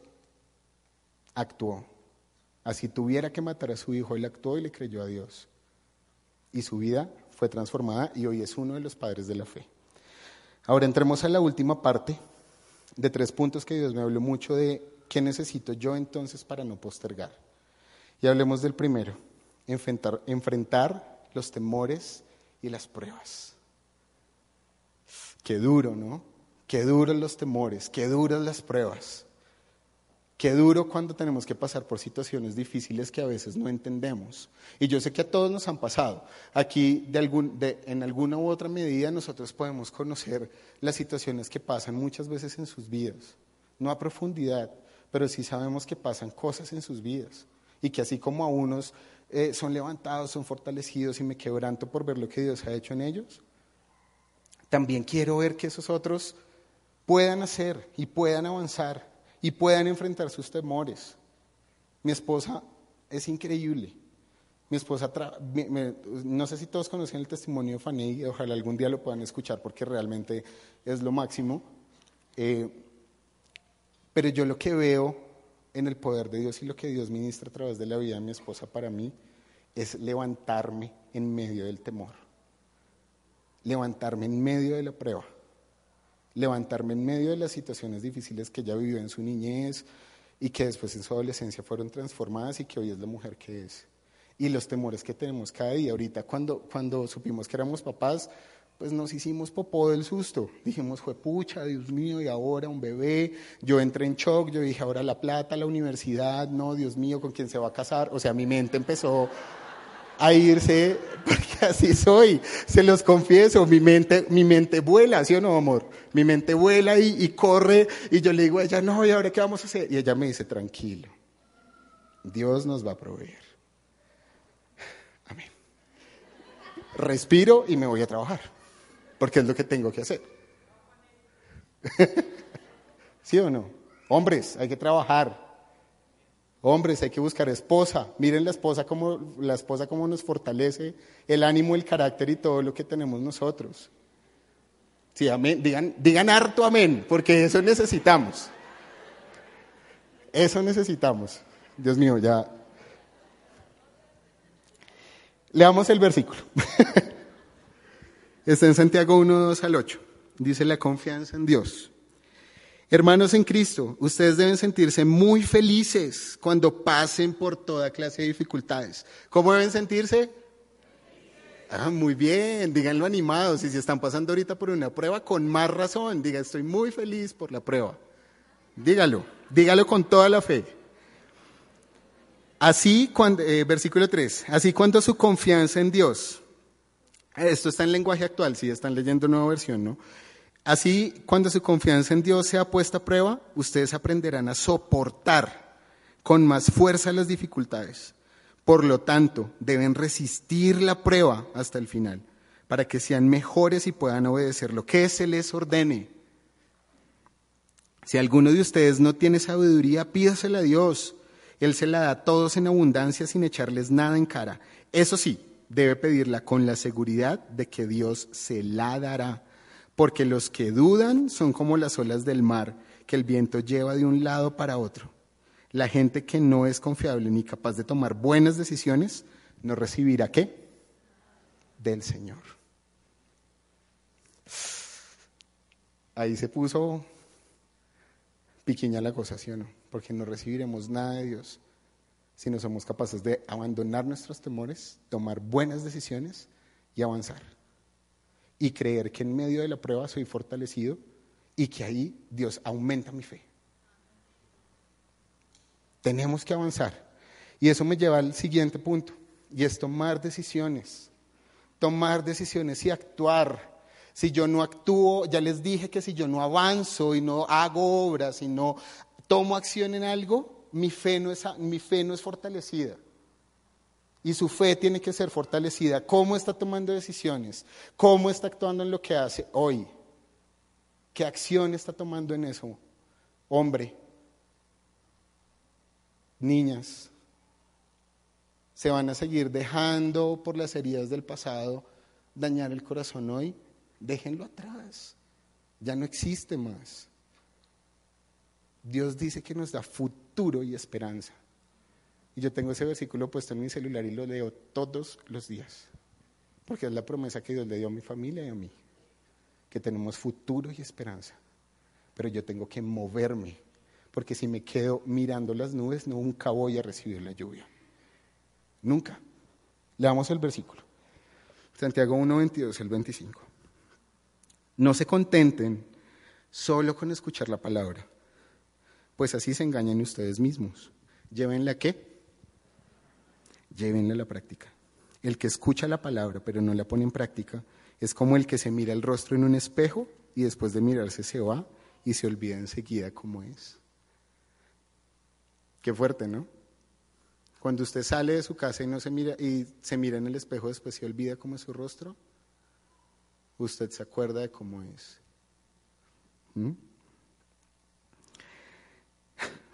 actuó. Así tuviera que matar a su hijo, él actuó y le creyó a Dios. Y su vida fue transformada y hoy es uno de los padres de la fe. Ahora entremos a la última parte de tres puntos que Dios me habló mucho de ¿Qué necesito yo entonces para no postergar? Y hablemos del primero, enfrentar, enfrentar los temores y las pruebas. Qué duro, ¿no? Qué duros los temores, qué duras las pruebas. Qué duro cuando tenemos que pasar por situaciones difíciles que a veces no entendemos. Y yo sé que a todos nos han pasado. Aquí, en alguna u otra medida, nosotros podemos conocer las situaciones que pasan muchas veces en sus vidas. No a profundidad, pero sí sabemos que pasan cosas en sus vidas y que así como a unos eh, son levantados, son fortalecidos y me quebranto por ver lo que Dios ha hecho en ellos, también quiero ver que esos otros puedan hacer y puedan avanzar y puedan enfrentar sus temores. Mi esposa es increíble. Mi esposa, no sé si todos conocen el testimonio de Fanny, ojalá algún día lo puedan escuchar porque realmente es lo máximo. Eh, pero yo lo que veo en el poder de Dios y lo que Dios ministra a través de la vida de mi esposa para mí es levantarme en medio del temor, levantarme en medio de la prueba, levantarme en medio de las situaciones difíciles que ella vivió en su niñez y que después en su adolescencia fueron transformadas y que hoy es la mujer que es. Y los temores que tenemos cada día. Ahorita cuando, cuando supimos que éramos papás, pues nos hicimos popó del susto. Dijimos, pucha, Dios mío, y ahora un bebé. Yo entré en shock, yo dije, ahora la plata, la universidad, no, Dios mío, ¿con quién se va a casar? O sea, mi mente empezó a irse, porque así soy, se los confieso, mi mente, mi mente vuela, ¿sí o no, amor? Mi mente vuela y, y corre, y yo le digo a ella, no, ¿y ahora qué vamos a hacer? Y ella me dice, tranquilo, Dios nos va a proveer. Amén. Respiro y me voy a trabajar porque es lo que tengo que hacer. ¿Sí o no? Hombres, hay que trabajar. Hombres, hay que buscar esposa. Miren la esposa como la esposa cómo nos fortalece el ánimo, el carácter y todo lo que tenemos nosotros. Sí, amén. Digan, digan harto amén, porque eso necesitamos. Eso necesitamos. Dios mío, ya. Leamos el versículo. Está en Santiago 1, 2 al 8. Dice la confianza en Dios. Hermanos en Cristo, ustedes deben sentirse muy felices cuando pasen por toda clase de dificultades. ¿Cómo deben sentirse? Ah, muy bien, díganlo animados. Y si están pasando ahorita por una prueba, con más razón, diga, estoy muy feliz por la prueba. Dígalo, dígalo con toda la fe. Así, cuando, eh, versículo 3, así cuando su confianza en Dios, esto está en lenguaje actual, si están leyendo nueva versión, ¿no? Así, cuando su confianza en Dios sea puesta a prueba, ustedes aprenderán a soportar con más fuerza las dificultades. Por lo tanto, deben resistir la prueba hasta el final, para que sean mejores y puedan obedecer lo que se les ordene. Si alguno de ustedes no tiene sabiduría, pídasela a Dios. Él se la da a todos en abundancia sin echarles nada en cara. Eso sí, debe pedirla con la seguridad de que Dios se la dará. Porque los que dudan son como las olas del mar, que el viento lleva de un lado para otro. La gente que no es confiable ni capaz de tomar buenas decisiones, no recibirá qué? Del Señor. Ahí se puso piquiña la cosa, ¿sí o no? Porque no recibiremos nada de Dios si no somos capaces de abandonar nuestros temores, tomar buenas decisiones y avanzar. Y creer que en medio de la prueba soy fortalecido y que ahí Dios aumenta mi fe. Tenemos que avanzar. Y eso me lleva al siguiente punto, y es tomar decisiones. Tomar decisiones y actuar. Si yo no actúo, ya les dije que si yo no avanzo y no hago obras y no tomo acción en algo, mi fe no es, mi fe no es fortalecida. Y su fe tiene que ser fortalecida. ¿Cómo está tomando decisiones? ¿Cómo está actuando en lo que hace hoy? ¿Qué acción está tomando en eso? Hombre, niñas, se van a seguir dejando por las heridas del pasado dañar el corazón hoy, déjenlo atrás, ya no existe más. Dios dice que nos da futuro y esperanza. Y yo tengo ese versículo puesto en mi celular y lo leo todos los días, porque es la promesa que Dios le dio a mi familia y a mí, que tenemos futuro y esperanza. Pero yo tengo que moverme porque si me quedo mirando las nubes, nunca voy a recibir la lluvia. Nunca. Leamos el versículo. Santiago 1, 22, el 25. No se contenten solo con escuchar la palabra, pues así se engañan ustedes mismos. ¿Llévenla a qué? Llévenla a la práctica. El que escucha la palabra pero no la pone en práctica es como el que se mira el rostro en un espejo y después de mirarse se va y se olvida enseguida cómo es. Qué fuerte, ¿no? Cuando usted sale de su casa y no se mira y se mira en el espejo, después se olvida cómo es su rostro, usted se acuerda de cómo es. ¿Mm?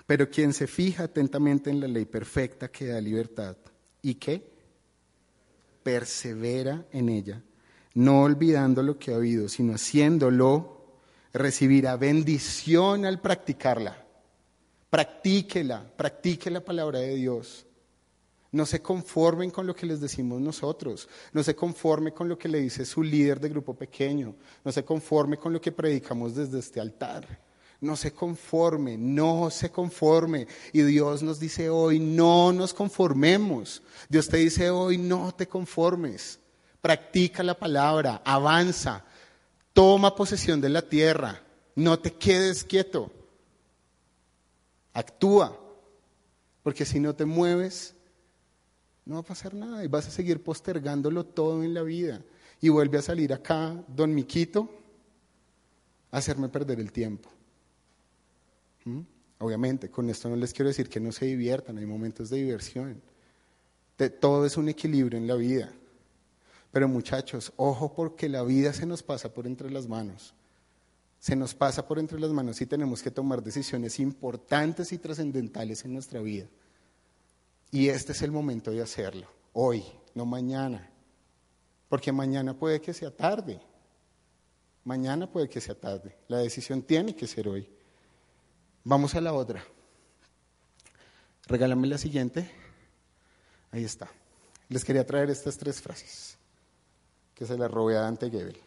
Pero quien se fija atentamente en la ley perfecta que da libertad y que persevera en ella, no olvidando lo que ha oído, sino haciéndolo, recibirá bendición al practicarla. Practíquela, practique la palabra de Dios. No se conformen con lo que les decimos nosotros. No se conforme con lo que le dice su líder de grupo pequeño. No se conforme con lo que predicamos desde este altar. No se conforme, no se conforme. Y Dios nos dice hoy, no nos conformemos. Dios te dice hoy, no te conformes. Practica la palabra, avanza, toma posesión de la tierra, no te quedes quieto. Actúa, porque si no te mueves, no va a pasar nada y vas a seguir postergándolo todo en la vida. Y vuelve a salir acá, don Miquito, a hacerme perder el tiempo. ¿Mm? Obviamente, con esto no les quiero decir que no se diviertan, hay momentos de diversión. todo es un equilibrio en la vida. Pero muchachos, ojo porque la vida se nos pasa por entre las manos se nos pasa por entre las manos y tenemos que tomar decisiones importantes y trascendentales en nuestra vida. Y este es el momento de hacerlo, hoy, no mañana, porque mañana puede que sea tarde, mañana puede que sea tarde, la decisión tiene que ser hoy. Vamos a la otra. Regálame la siguiente. Ahí está. Les quería traer estas tres frases que se las robé a Dante Gebel.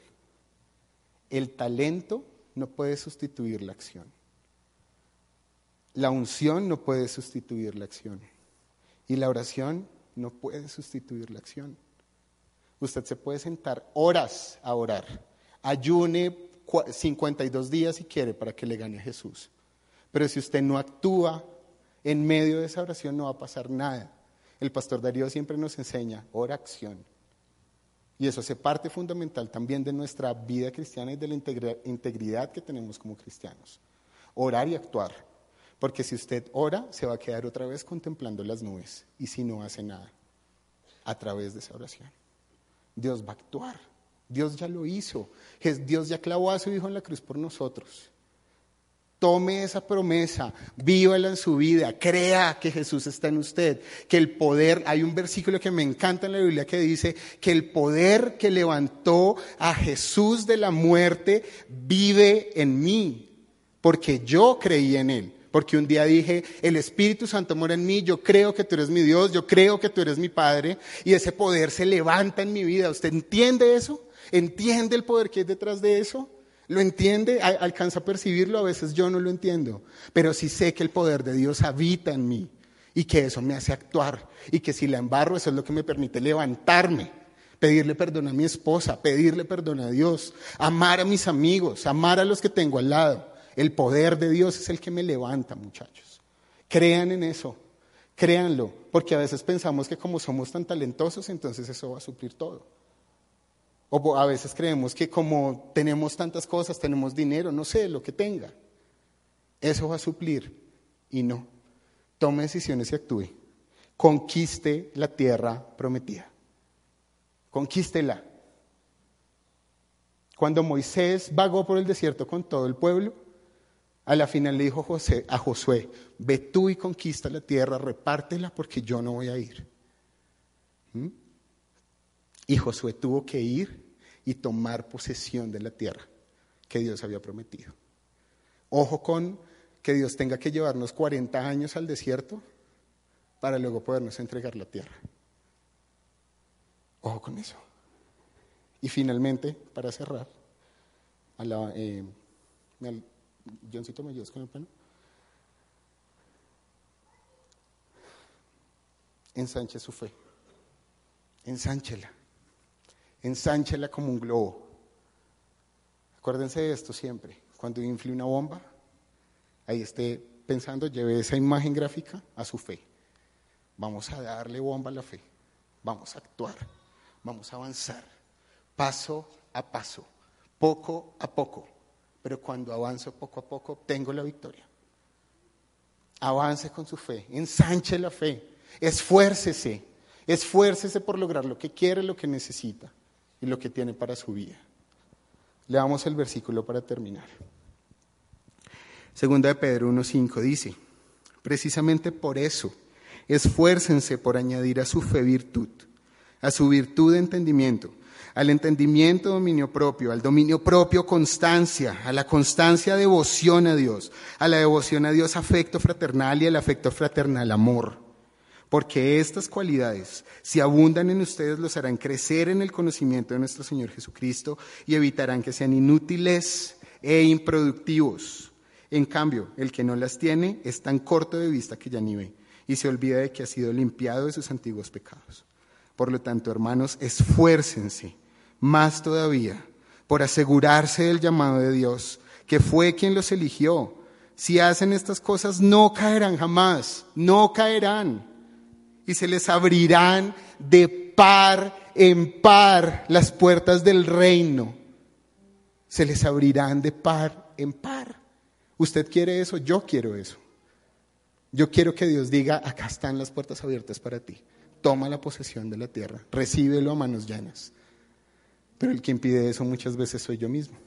El talento no puede sustituir la acción. La unción no puede sustituir la acción. Y la oración no puede sustituir la acción. Usted se puede sentar horas a orar. Ayune 52 días si quiere para que le gane a Jesús. Pero si usted no actúa en medio de esa oración no va a pasar nada. El pastor Darío siempre nos enseña oración. Y eso hace parte fundamental también de nuestra vida cristiana y de la integridad que tenemos como cristianos. Orar y actuar. Porque si usted ora, se va a quedar otra vez contemplando las nubes. Y si no hace nada a través de esa oración, Dios va a actuar. Dios ya lo hizo. Dios ya clavó a su Hijo en la cruz por nosotros. Tome esa promesa, vívala en su vida, crea que Jesús está en usted, que el poder, hay un versículo que me encanta en la Biblia que dice que el poder que levantó a Jesús de la muerte vive en mí, porque yo creí en él. Porque un día dije, el Espíritu Santo mora en mí, yo creo que tú eres mi Dios, yo creo que tú eres mi Padre, y ese poder se levanta en mi vida. ¿Usted entiende eso? ¿Entiende el poder que hay detrás de eso? ¿Lo entiende? ¿Alcanza a percibirlo? A veces yo no lo entiendo, pero sí sé que el poder de Dios habita en mí y que eso me hace actuar y que si la embarro eso es lo que me permite levantarme, pedirle perdón a mi esposa, pedirle perdón a Dios, amar a mis amigos, amar a los que tengo al lado. El poder de Dios es el que me levanta, muchachos. Crean en eso, créanlo, porque a veces pensamos que como somos tan talentosos, entonces eso va a suplir todo. O a veces creemos que como tenemos tantas cosas, tenemos dinero, no sé, lo que tenga, eso va a suplir. Y no. Tome decisiones y actúe. Conquiste la tierra prometida. Conquístela. Cuando Moisés vagó por el desierto con todo el pueblo, a la final le dijo José, a Josué, ve tú y conquista la tierra, repártela porque yo no voy a ir. ¿Mm? Y Josué tuvo que ir y tomar posesión de la tierra que Dios había prometido. Ojo con que Dios tenga que llevarnos 40 años al desierto para luego podernos entregar la tierra. Ojo con eso. Y finalmente, para cerrar, a la, eh, Johncito, ¿me ayudas con el? Ensanche su fe. Ensánchela ensánchela como un globo. Acuérdense de esto siempre. Cuando infle una bomba, ahí esté pensando, lleve esa imagen gráfica a su fe. Vamos a darle bomba a la fe. Vamos a actuar. Vamos a avanzar. Paso a paso. Poco a poco. Pero cuando avanzo poco a poco, tengo la victoria. Avance con su fe. Ensanche la fe. Esfuércese. Esfuércese por lograr lo que quiere, lo que necesita y lo que tiene para su vida. Leamos el versículo para terminar. Segunda de Pedro 1.5 dice, precisamente por eso, esfuércense por añadir a su fe virtud, a su virtud de entendimiento, al entendimiento dominio propio, al dominio propio constancia, a la constancia devoción a Dios, a la devoción a Dios afecto fraternal y al afecto fraternal amor porque estas cualidades, si abundan en ustedes, los harán crecer en el conocimiento de nuestro Señor Jesucristo y evitarán que sean inútiles e improductivos. En cambio, el que no las tiene es tan corto de vista que ya ni ve y se olvida de que ha sido limpiado de sus antiguos pecados. Por lo tanto, hermanos, esfuércense más todavía por asegurarse del llamado de Dios, que fue quien los eligió. Si hacen estas cosas, no caerán jamás, no caerán y se les abrirán de par en par las puertas del reino. Se les abrirán de par en par. ¿Usted quiere eso? Yo quiero eso. Yo quiero que Dios diga, acá están las puertas abiertas para ti. Toma la posesión de la tierra, recíbelo a manos llanas. Pero el que impide eso muchas veces soy yo mismo.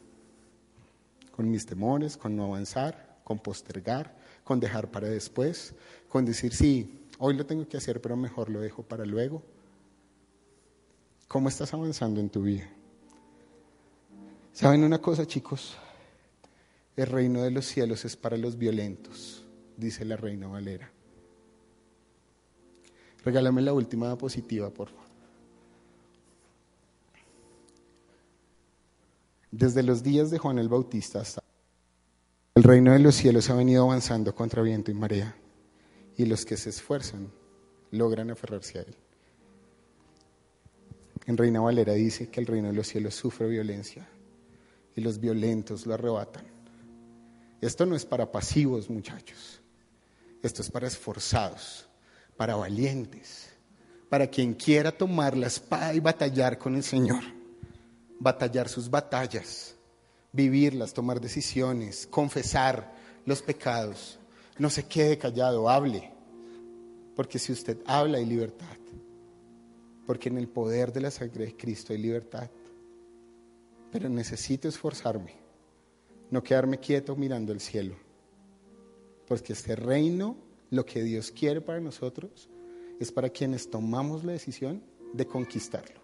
Con mis temores, con no avanzar, con postergar, con dejar para después, con decir, sí, Hoy lo tengo que hacer, pero mejor lo dejo para luego. ¿Cómo estás avanzando en tu vida? ¿Saben una cosa, chicos? El reino de los cielos es para los violentos, dice la reina Valera. Regálame la última diapositiva, por favor. Desde los días de Juan el Bautista hasta el reino de los cielos ha venido avanzando contra viento y marea y los que se esfuerzan logran aferrarse a Él. En Reina Valera dice que el reino de los cielos sufre violencia y los violentos lo arrebatan. Esto no es para pasivos, muchachos. Esto es para esforzados, para valientes, para quien quiera tomar la espada y batallar con el Señor, batallar sus batallas, vivirlas, tomar decisiones, confesar los pecados. No se quede callado, hable, porque si usted habla hay libertad, porque en el poder de la sangre de Cristo hay libertad. Pero necesito esforzarme, no quedarme quieto mirando el cielo, porque este reino, lo que Dios quiere para nosotros, es para quienes tomamos la decisión de conquistarlo,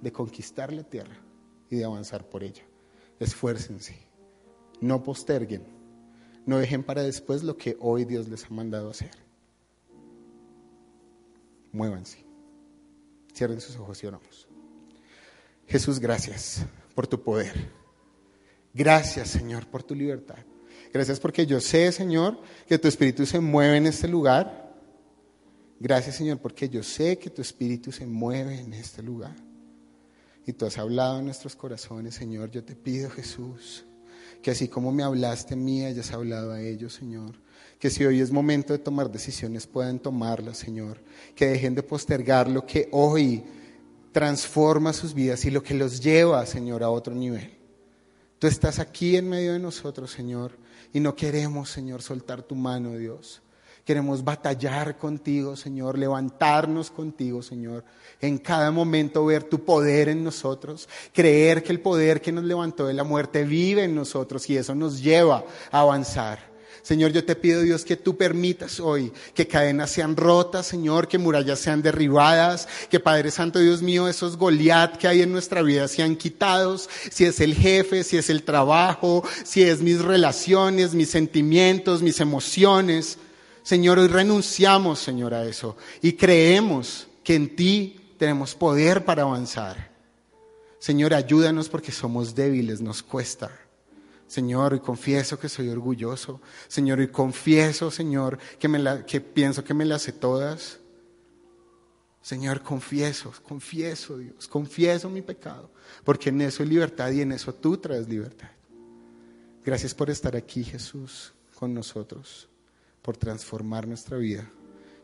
de conquistar la tierra y de avanzar por ella. Esfuércense, no posterguen, no dejen para después lo que hoy Dios les ha mandado hacer. Muévanse, cierren sus ojos y oramos. Jesús, gracias por tu poder. Gracias, Señor, por tu libertad. Gracias porque yo sé, Señor, que tu Espíritu se mueve en este lugar. Gracias, Señor, porque yo sé que tu Espíritu se mueve en este lugar. Y tú has hablado en nuestros corazones, Señor. Yo te pido, Jesús, que así como me hablaste a mí, hayas hablado a ellos, Señor. Que si hoy es momento de tomar decisiones, puedan tomarlas, Señor. Que dejen de postergar lo que hoy transforma sus vidas y lo que los lleva, Señor, a otro nivel. Tú estás aquí en medio de nosotros, Señor, y no queremos, Señor, soltar tu mano, Dios. Queremos batallar contigo, Señor, levantarnos contigo, Señor. En cada momento ver tu poder en nosotros, creer que el poder que nos levantó de la muerte vive en nosotros y eso nos lleva a avanzar. Señor, yo te pido, Dios, que tú permitas hoy que cadenas sean rotas, Señor, que murallas sean derribadas, que Padre Santo, Dios mío, esos Goliat que hay en nuestra vida sean quitados, si es el jefe, si es el trabajo, si es mis relaciones, mis sentimientos, mis emociones. Señor, hoy renunciamos, Señor, a eso y creemos que en ti tenemos poder para avanzar. Señor, ayúdanos porque somos débiles, nos cuesta. Señor, y confieso que soy orgulloso. Señor, y confieso, Señor, que, me la, pienso que me las sé todas. Señor, confieso, confieso, Dios, confieso mi pecado, porque en eso hay libertad y en eso tú traes libertad. Gracias por estar aquí, Jesús, con nosotros, por transformar nuestra vida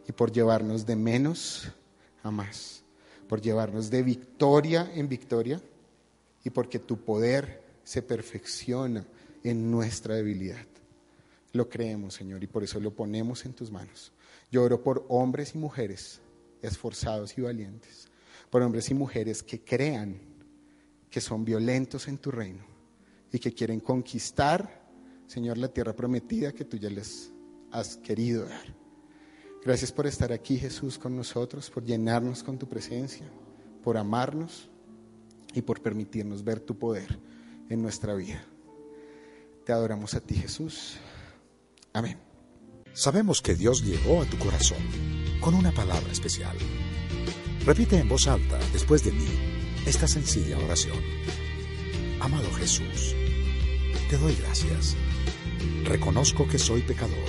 y por llevarnos de menos a más, por llevarnos de victoria en victoria y porque tu poder se perfecciona en nuestra debilidad. Lo creemos, Señor, y por eso lo ponemos en tus manos. Yo oro por hombres y mujeres esforzados y valientes, por hombres y mujeres que crean que son violentos en tu reino y que quieren conquistar, Señor, la tierra prometida que tú ya les has querido dar. Gracias por estar aquí, Jesús, con nosotros, por llenarnos con tu presencia, por amarnos y por permitirnos ver tu poder en nuestra vida. Te adoramos a ti, Jesús. Amén. Sabemos que Dios llegó a tu corazón con una palabra especial. Repite en voz alta, después de mí, esta sencilla oración. Amado Jesús, te doy gracias. Reconozco que soy pecador,